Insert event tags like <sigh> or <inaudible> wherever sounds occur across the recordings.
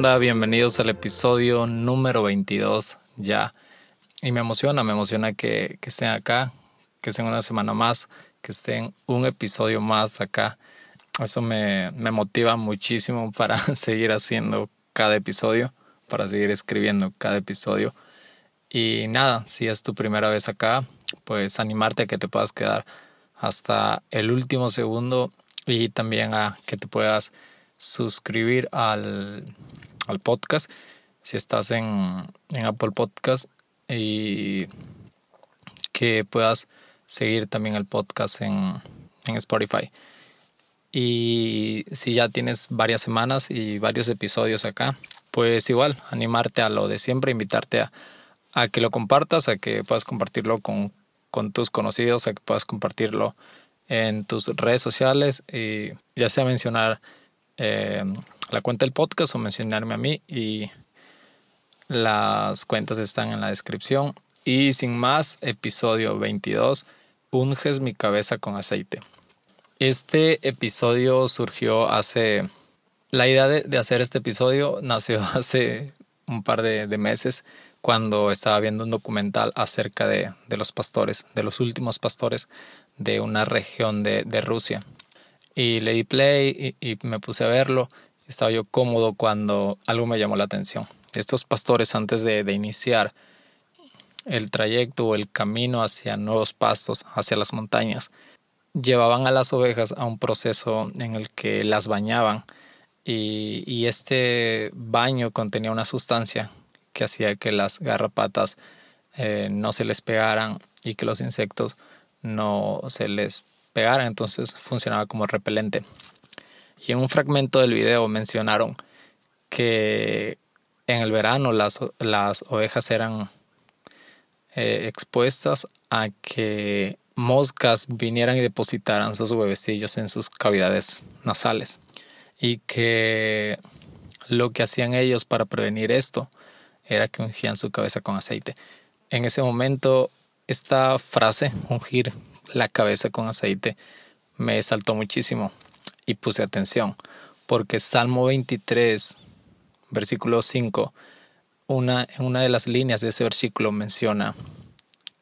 onda? Bienvenidos al episodio número 22 ya. Y me emociona, me emociona que, estén acá, que estén una semana más, que estén un episodio más acá. Eso me, me motiva muchísimo para <laughs> seguir haciendo cada episodio, para seguir escribiendo cada episodio. Y nada, si es tu primera vez acá, pues animarte a que te puedas quedar hasta el último segundo y también a que te puedas suscribir al, podcast si estás en, Apple Podcast y que puedas seguir también el podcast en, en Spotify. Y si ya tienes varias semanas y varios episodios acá, pues igual, animarte a lo de siempre, invitarte a, a que lo compartas, a que puedas compartirlo con, con, tus conocidos, a que puedas compartirlo en tus redes sociales y ya sea mencionar eh, la cuenta del podcast o mencionarme a mí y las cuentas están en la descripción. Y sin más, episodio 22, unges mi cabeza con aceite. Este episodio surgió hace... La idea de, hacer este episodio nació <laughs> hace un par de, meses cuando estaba viendo un documental acerca de, los pastores, de los últimos pastores de una región de Rusia y le di play y, me puse a verlo. Estaba yo cómodo cuando algo me llamó la atención. Estos pastores antes de, iniciar el trayecto o el camino hacia nuevos pastos, hacia las montañas, llevaban a las ovejas a un proceso en el que las bañaban y, este baño contenía una sustancia que hacía que las garrapatas eh, no se les pegaran y que los insectos no se les pegara, entonces funcionaba como repelente. Y en un fragmento del video mencionaron que en el verano las, las ovejas eran eh, expuestas a que moscas vinieran y depositaran sus huevecillos en sus cavidades nasales y que lo que hacían ellos para prevenir esto era que ungían su cabeza con aceite. En ese momento esta frase, ungir la cabeza con aceite, me saltó muchísimo y puse atención, porque Salmo 23, versículo 5, una, en una de las líneas de ese versículo menciona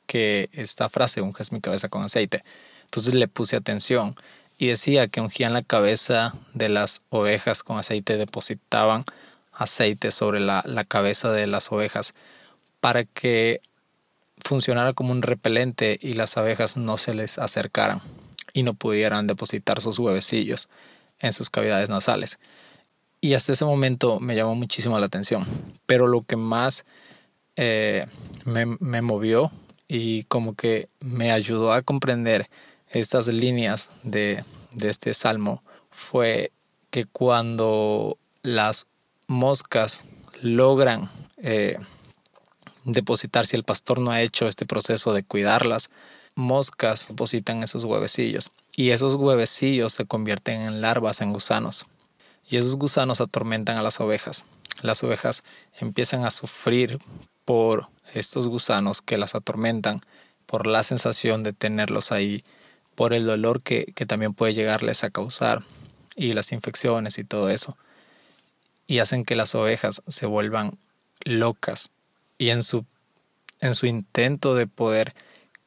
que esta frase, unges mi cabeza con aceite. Entonces le puse atención y decía que ungían la cabeza de las ovejas con aceite, depositaban aceite sobre la, la cabeza de las ovejas para que funcionara como un repelente y las abejas no se les acercaran y no pudieran depositar sus huevecillos en sus cavidades nasales. Y hasta ese momento me llamó muchísimo la atención. Pero lo que más eh, me, movió y como que me ayudó a comprender estas líneas de, de este salmo fue que cuando las moscas logran eh, depositar si el pastor no ha hecho este proceso de cuidarlas. Moscas depositan esos huevecillos y esos huevecillos se convierten en larvas, en gusanos. Y esos gusanos atormentan a las ovejas. Las ovejas empiezan a sufrir por estos gusanos que las atormentan, por la sensación de tenerlos ahí, por el dolor que, que también puede llegarles a causar y las infecciones y todo eso. Y hacen que las ovejas se vuelvan locas y en su, en su intento de poder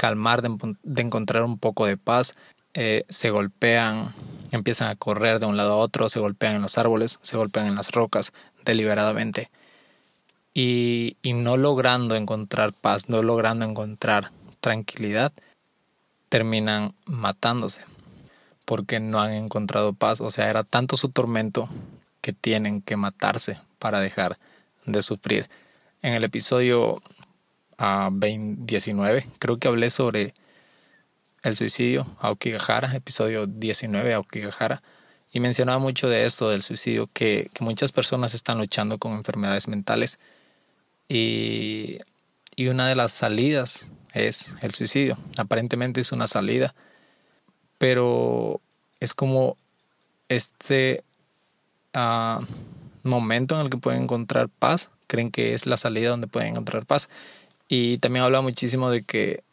calmar, de, encontrar un poco de paz, eh, se golpean, empiezan a correr de un lado a otro, se golpean en los árboles, se golpean en las rocas deliberadamente. Y, y no logrando encontrar paz, no logrando encontrar tranquilidad, terminan matándose porque no han encontrado paz. O sea, era tanto su tormento que tienen que matarse para dejar de sufrir en el episodio 19, ah, creo que hablé sobre el suicidio Aokigahara, episodio 19 Aokigahara, y mencionaba mucho de esto, del suicidio, que, muchas personas están luchando con enfermedades mentales y, y, una de las salidas es el suicidio. Aparentemente es una salida, pero es como este uh, momento en el que pueden encontrar paz creen que es la salida donde pueden encontrar paz. Y también habla muchísimo de que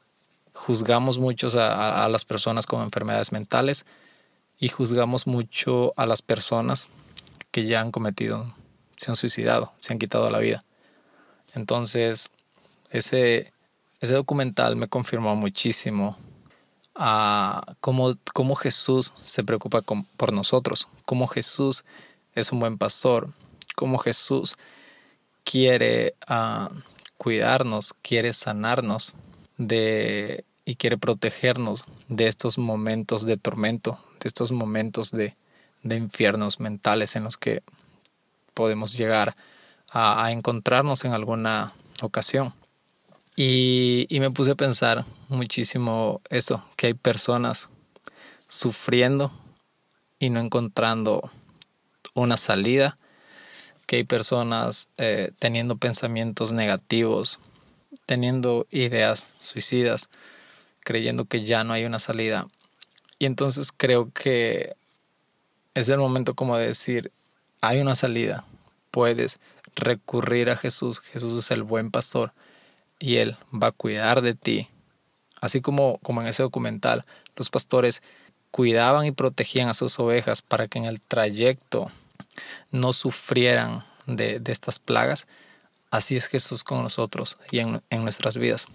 juzgamos mucho a, las personas con enfermedades mentales y juzgamos mucho a las personas que ya han cometido se han suicidado, se han quitado la vida. Entonces, ese, ese documental me confirmó muchísimo a cómo, cómo Jesús se preocupa por nosotros, cómo Jesús es un buen pastor, cómo Jesús quiere uh, cuidarnos, quiere sanarnos de, y quiere protegernos de estos momentos de tormento, de estos momentos de, de infiernos mentales en los que podemos llegar a, encontrarnos en alguna ocasión. Y, y, me puse a pensar muchísimo eso, que hay personas sufriendo y no encontrando una salida, que hay personas eh, teniendo pensamientos negativos, teniendo ideas suicidas, creyendo que ya no hay una salida. Y entonces creo que es el momento como de decir, hay una salida, puedes recurrir a Jesús, Jesús es el buen pastor y Él va a cuidar de ti. Así como, como en ese documental, los pastores cuidaban y protegían a sus ovejas para que en el trayecto no sufrieran de, estas plagas, así es Jesús con nosotros y en, nuestras vidas.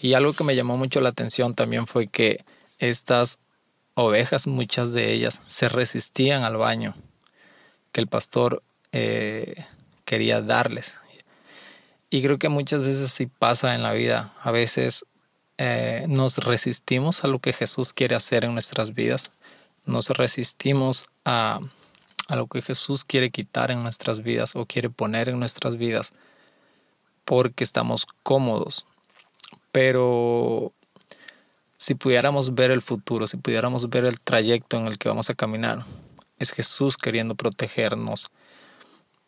Y algo que me llamó mucho la atención también fue que estas ovejas, muchas de ellas, se resistían al baño que el pastor eh, quería darles. Y creo que muchas veces sí pasa en la vida. A veces eh, nos resistimos a lo que Jesús quiere hacer en nuestras vidas. Nos resistimos a, a lo que Jesús quiere quitar en nuestras vidas o quiere poner en nuestras vidas porque estamos cómodos. Pero si pudiéramos ver el futuro, si pudiéramos ver el trayecto en el que vamos a caminar, es Jesús queriendo protegernos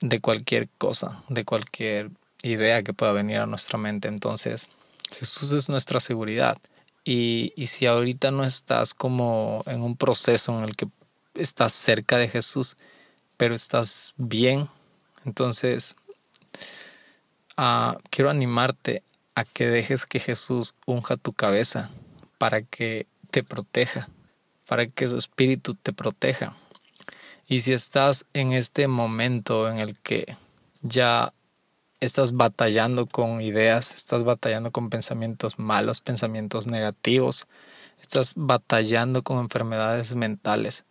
de cualquier cosa, de cualquier idea que pueda venir a nuestra mente. Entonces, Jesús es nuestra seguridad. Y, y si ahorita no estás como en un proceso en el que estás cerca de Jesús, pero estás bien. Entonces, uh, quiero animarte a que dejes que Jesús unja tu cabeza para que te proteja, para que su espíritu te proteja. Y si estás en este momento en el que ya estás batallando con ideas, estás batallando con pensamientos malos, pensamientos negativos, estás batallando con enfermedades mentales,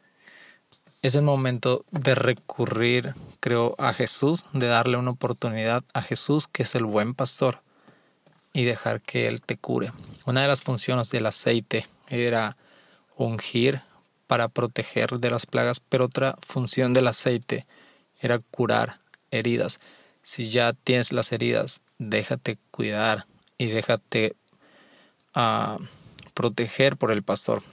es el momento de recurrir, creo, a Jesús, de darle una oportunidad a Jesús, que es el buen pastor, y dejar que Él te cure. Una de las funciones del aceite era ungir para proteger de las plagas, pero otra función del aceite era curar heridas. Si ya tienes las heridas, déjate cuidar y déjate uh, proteger por el pastor.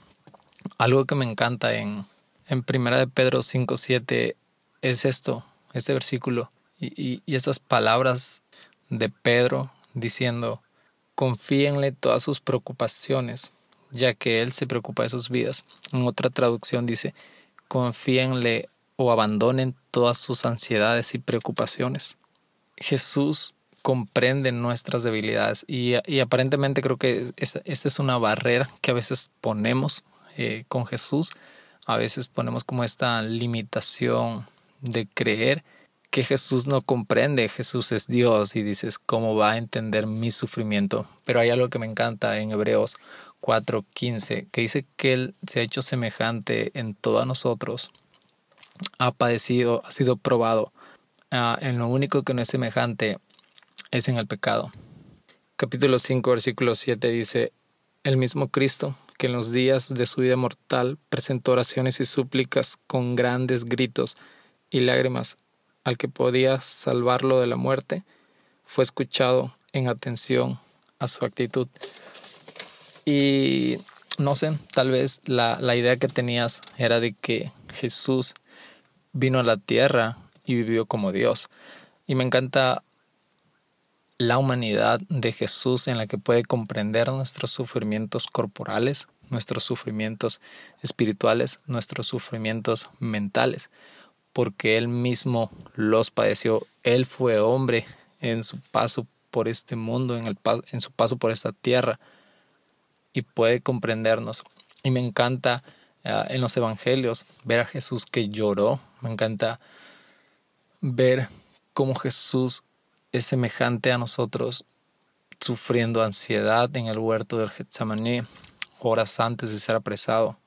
Algo que me encanta en, en Primera de Pedro 5.7 es esto, este versículo y, y, estas palabras de Pedro diciendo, confíenle todas sus preocupaciones, ya que Él se preocupa de sus vidas. En otra traducción dice, confíenle o abandonen todas sus ansiedades y preocupaciones. Jesús comprende nuestras debilidades y, y aparentemente creo que esta, es una barrera que a veces ponemos eh, con Jesús a veces ponemos como esta limitación de creer que Jesús no comprende, Jesús es Dios y dices, ¿cómo va a entender mi sufrimiento? Pero hay algo que me encanta en Hebreos 4:15, que dice que Él se ha hecho semejante en todos nosotros, ha padecido, ha sido probado. Ah, en lo único que no es semejante es en el pecado. Capítulo 5, versículo 7 dice, el mismo Cristo que en los días de su vida mortal presentó oraciones y súplicas con grandes gritos y lágrimas al que podía salvarlo de la muerte, fue escuchado en atención a su actitud. Y no sé, tal vez la, la idea que tenías era de que Jesús vino a la tierra y vivió como Dios. Y me encanta la humanidad de Jesús en la que puede comprender nuestros sufrimientos corporales, nuestros sufrimientos espirituales, nuestros sufrimientos mentales, porque Él mismo los padeció. Él fue hombre en su paso por este mundo, en, el, en su paso por esta tierra, y puede comprendernos. Y me encanta uh, en los evangelios ver a Jesús que lloró, me encanta ver cómo Jesús es semejante a nosotros, sufriendo ansiedad en el huerto del Getsemaní, horas antes de ser apresado.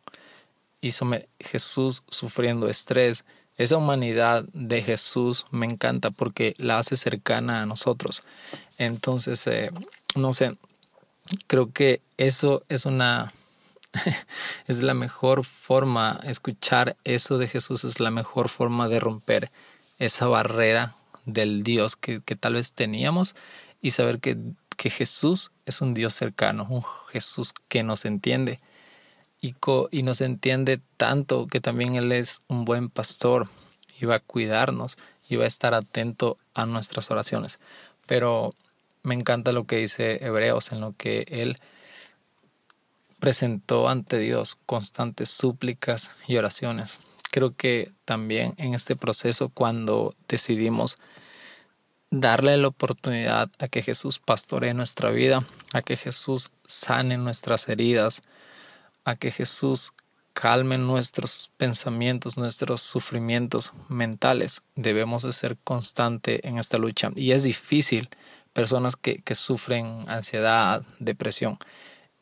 Hizo Jesús sufriendo estrés. Esa humanidad de Jesús me encanta porque la hace cercana a nosotros. Entonces, eh, no sé, creo que eso es una <laughs> es la mejor forma, escuchar eso de Jesús es la mejor forma de romper esa barrera del Dios que, tal vez teníamos y saber que, que, Jesús es un Dios cercano, un Jesús que nos entiende y, y nos entiende tanto que también Él es un buen pastor y va a cuidarnos y va a estar atento a nuestras oraciones. Pero me encanta lo que dice Hebreos, en lo que Él presentó ante Dios constantes súplicas y oraciones. Creo que también en este proceso cuando decidimos darle la oportunidad a que Jesús pastoree nuestra vida, a que Jesús sane nuestras heridas, a que Jesús calme nuestros pensamientos, nuestros sufrimientos mentales. Debemos de ser constante en esta lucha. Y es difícil, personas que, que sufren ansiedad, depresión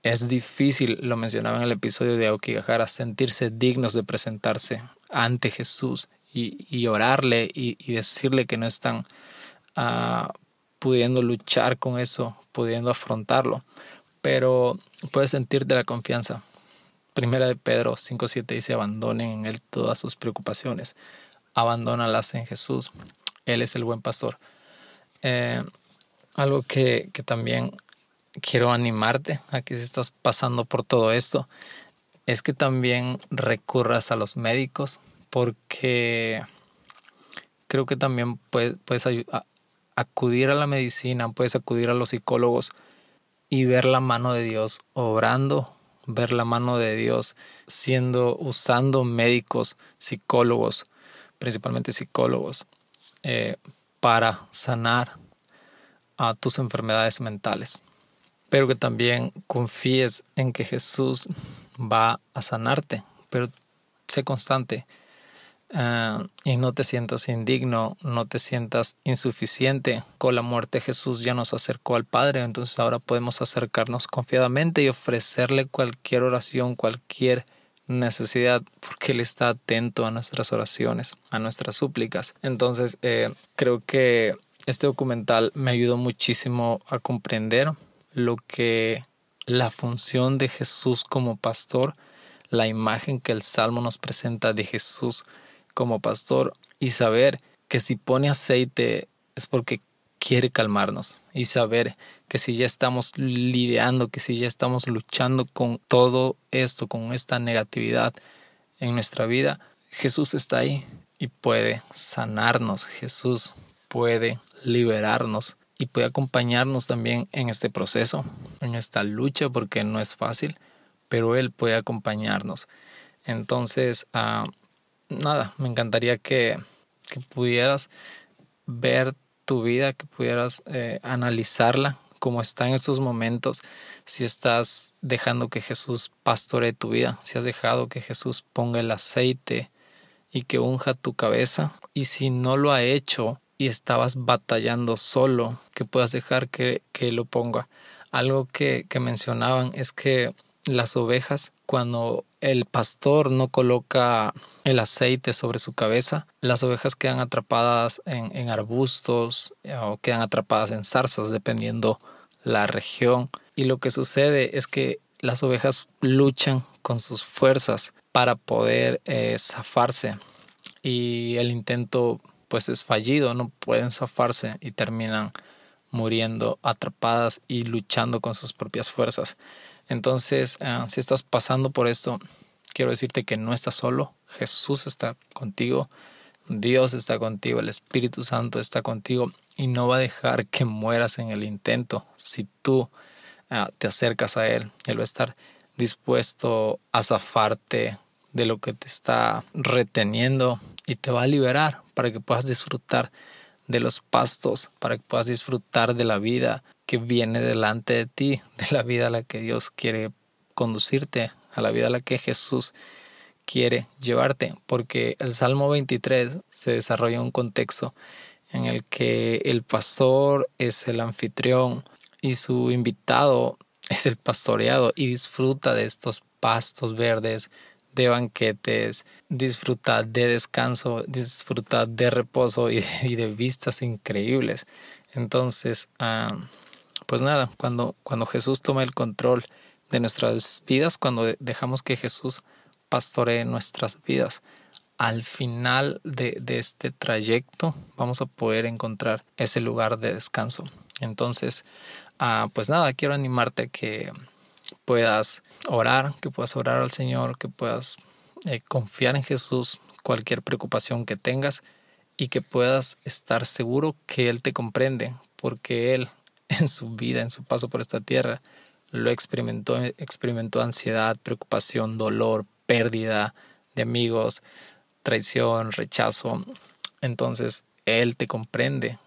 es difícil, lo mencionaba en el episodio de Aokigahara, sentirse dignos de presentarse ante Jesús y, orarle y, decirle que no están ah, pudiendo luchar con eso, pudiendo afrontarlo. Pero puedes sentirte la confianza. Primera de Pedro 5.7 dice, abandonen en Él todas sus preocupaciones. Abandónalas en Jesús. Él es el buen pastor. Eh, algo que, que también quiero animarte a que si estás pasando por todo esto, es que también recurras a los médicos porque creo que también puedes, puedes acudir a la medicina, puedes acudir a los psicólogos y ver la mano de Dios obrando, ver la mano de Dios siendo, usando médicos, psicólogos, principalmente psicólogos, eh, para sanar a tus enfermedades mentales. Pero que también confíes en que Jesús va a sanarte, pero sé constante eh, y no te sientas indigno, no te sientas insuficiente. Con la muerte Jesús ya nos acercó al Padre, entonces ahora podemos acercarnos confiadamente y ofrecerle cualquier oración, cualquier necesidad, porque Él está atento a nuestras oraciones, a nuestras súplicas. Entonces, eh, creo que este documental me ayudó muchísimo a comprender lo que la función de Jesús como pastor, la imagen que el Salmo nos presenta de Jesús como pastor y saber que si pone aceite es porque quiere calmarnos y saber que si ya estamos lidiando, que si ya estamos luchando con todo esto, con esta negatividad en nuestra vida, Jesús está ahí y puede sanarnos, Jesús puede liberarnos y puede acompañarnos también en este proceso, en esta lucha, porque no es fácil, pero Él puede acompañarnos. Entonces, ah, nada, me encantaría que, pudieras ver tu vida, que pudieras eh, analizarla como está en estos momentos, si estás dejando que Jesús pastoree tu vida, si has dejado que Jesús ponga el aceite y que unja tu cabeza, y si no lo ha hecho, y estabas batallando solo, que puedas dejar que, que lo ponga. Algo que, que mencionaban es que las ovejas, cuando el pastor no coloca el aceite sobre su cabeza, las ovejas quedan atrapadas en, en, arbustos eh, o quedan atrapadas en zarzas, dependiendo la región. Y lo que sucede es que las ovejas luchan con sus fuerzas para poder eh, zafarse y el intento pues es fallido, no pueden zafarse y terminan muriendo atrapadas y luchando con sus propias fuerzas. Entonces, eh, si estás pasando por esto, quiero decirte que no estás solo, Jesús está contigo, Dios está contigo, el Espíritu Santo está contigo y no va a dejar que mueras en el intento si tú eh, te acercas a Él. Él va a estar dispuesto a zafarte de lo que te está reteniendo y te va a liberar para que puedas disfrutar de los pastos, para que puedas disfrutar de la vida que viene delante de ti, de la vida a la que Dios quiere conducirte, a la vida a la que Jesús quiere llevarte, porque el Salmo 23 se desarrolla en un contexto en el que el pastor es el anfitrión y su invitado es el pastoreado y disfruta de estos pastos verdes, de banquetes, disfruta de descanso, disfruta de reposo <laughs> y, de vistas increíbles. Entonces, ah, pues nada, cuando, cuando Jesús toma el control de nuestras vidas, cuando dejamos que Jesús pastoree nuestras vidas, al final de, de, este trayecto vamos a poder encontrar ese lugar de descanso. Entonces, ah, pues nada, quiero animarte a que puedas orar, que puedas orar al Señor, que puedas eh, confiar en Jesús, cualquier preocupación que tengas y que puedas estar seguro que Él te comprende, porque Él <laughs> en su vida, en su paso por esta tierra, lo experimentó, experimentó ansiedad, preocupación, dolor, pérdida de amigos, traición, rechazo. Entonces, Él te comprende.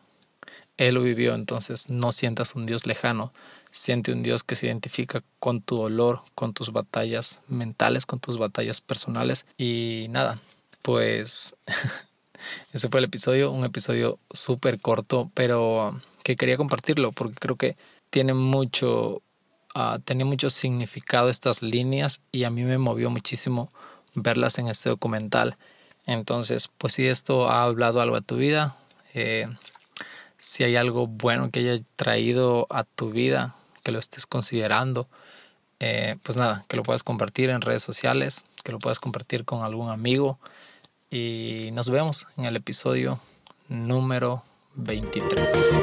Él lo vivió, entonces no sientas un Dios lejano, siente un Dios que se identifica con tu dolor, con tus batallas mentales, con tus batallas personales. Y nada, pues <laughs> ese fue el episodio, un episodio súper corto, pero que quería compartirlo porque creo que tiene mucho, uh, tenía mucho significado estas líneas y a mí me movió muchísimo verlas en este documental. Entonces, pues si esto ha hablado algo a tu vida, eh, si hay algo bueno que haya traído a tu vida, que lo estés considerando, eh, pues nada, que lo puedas compartir en redes sociales, que lo puedas compartir con algún amigo y nos vemos en el episodio número 23.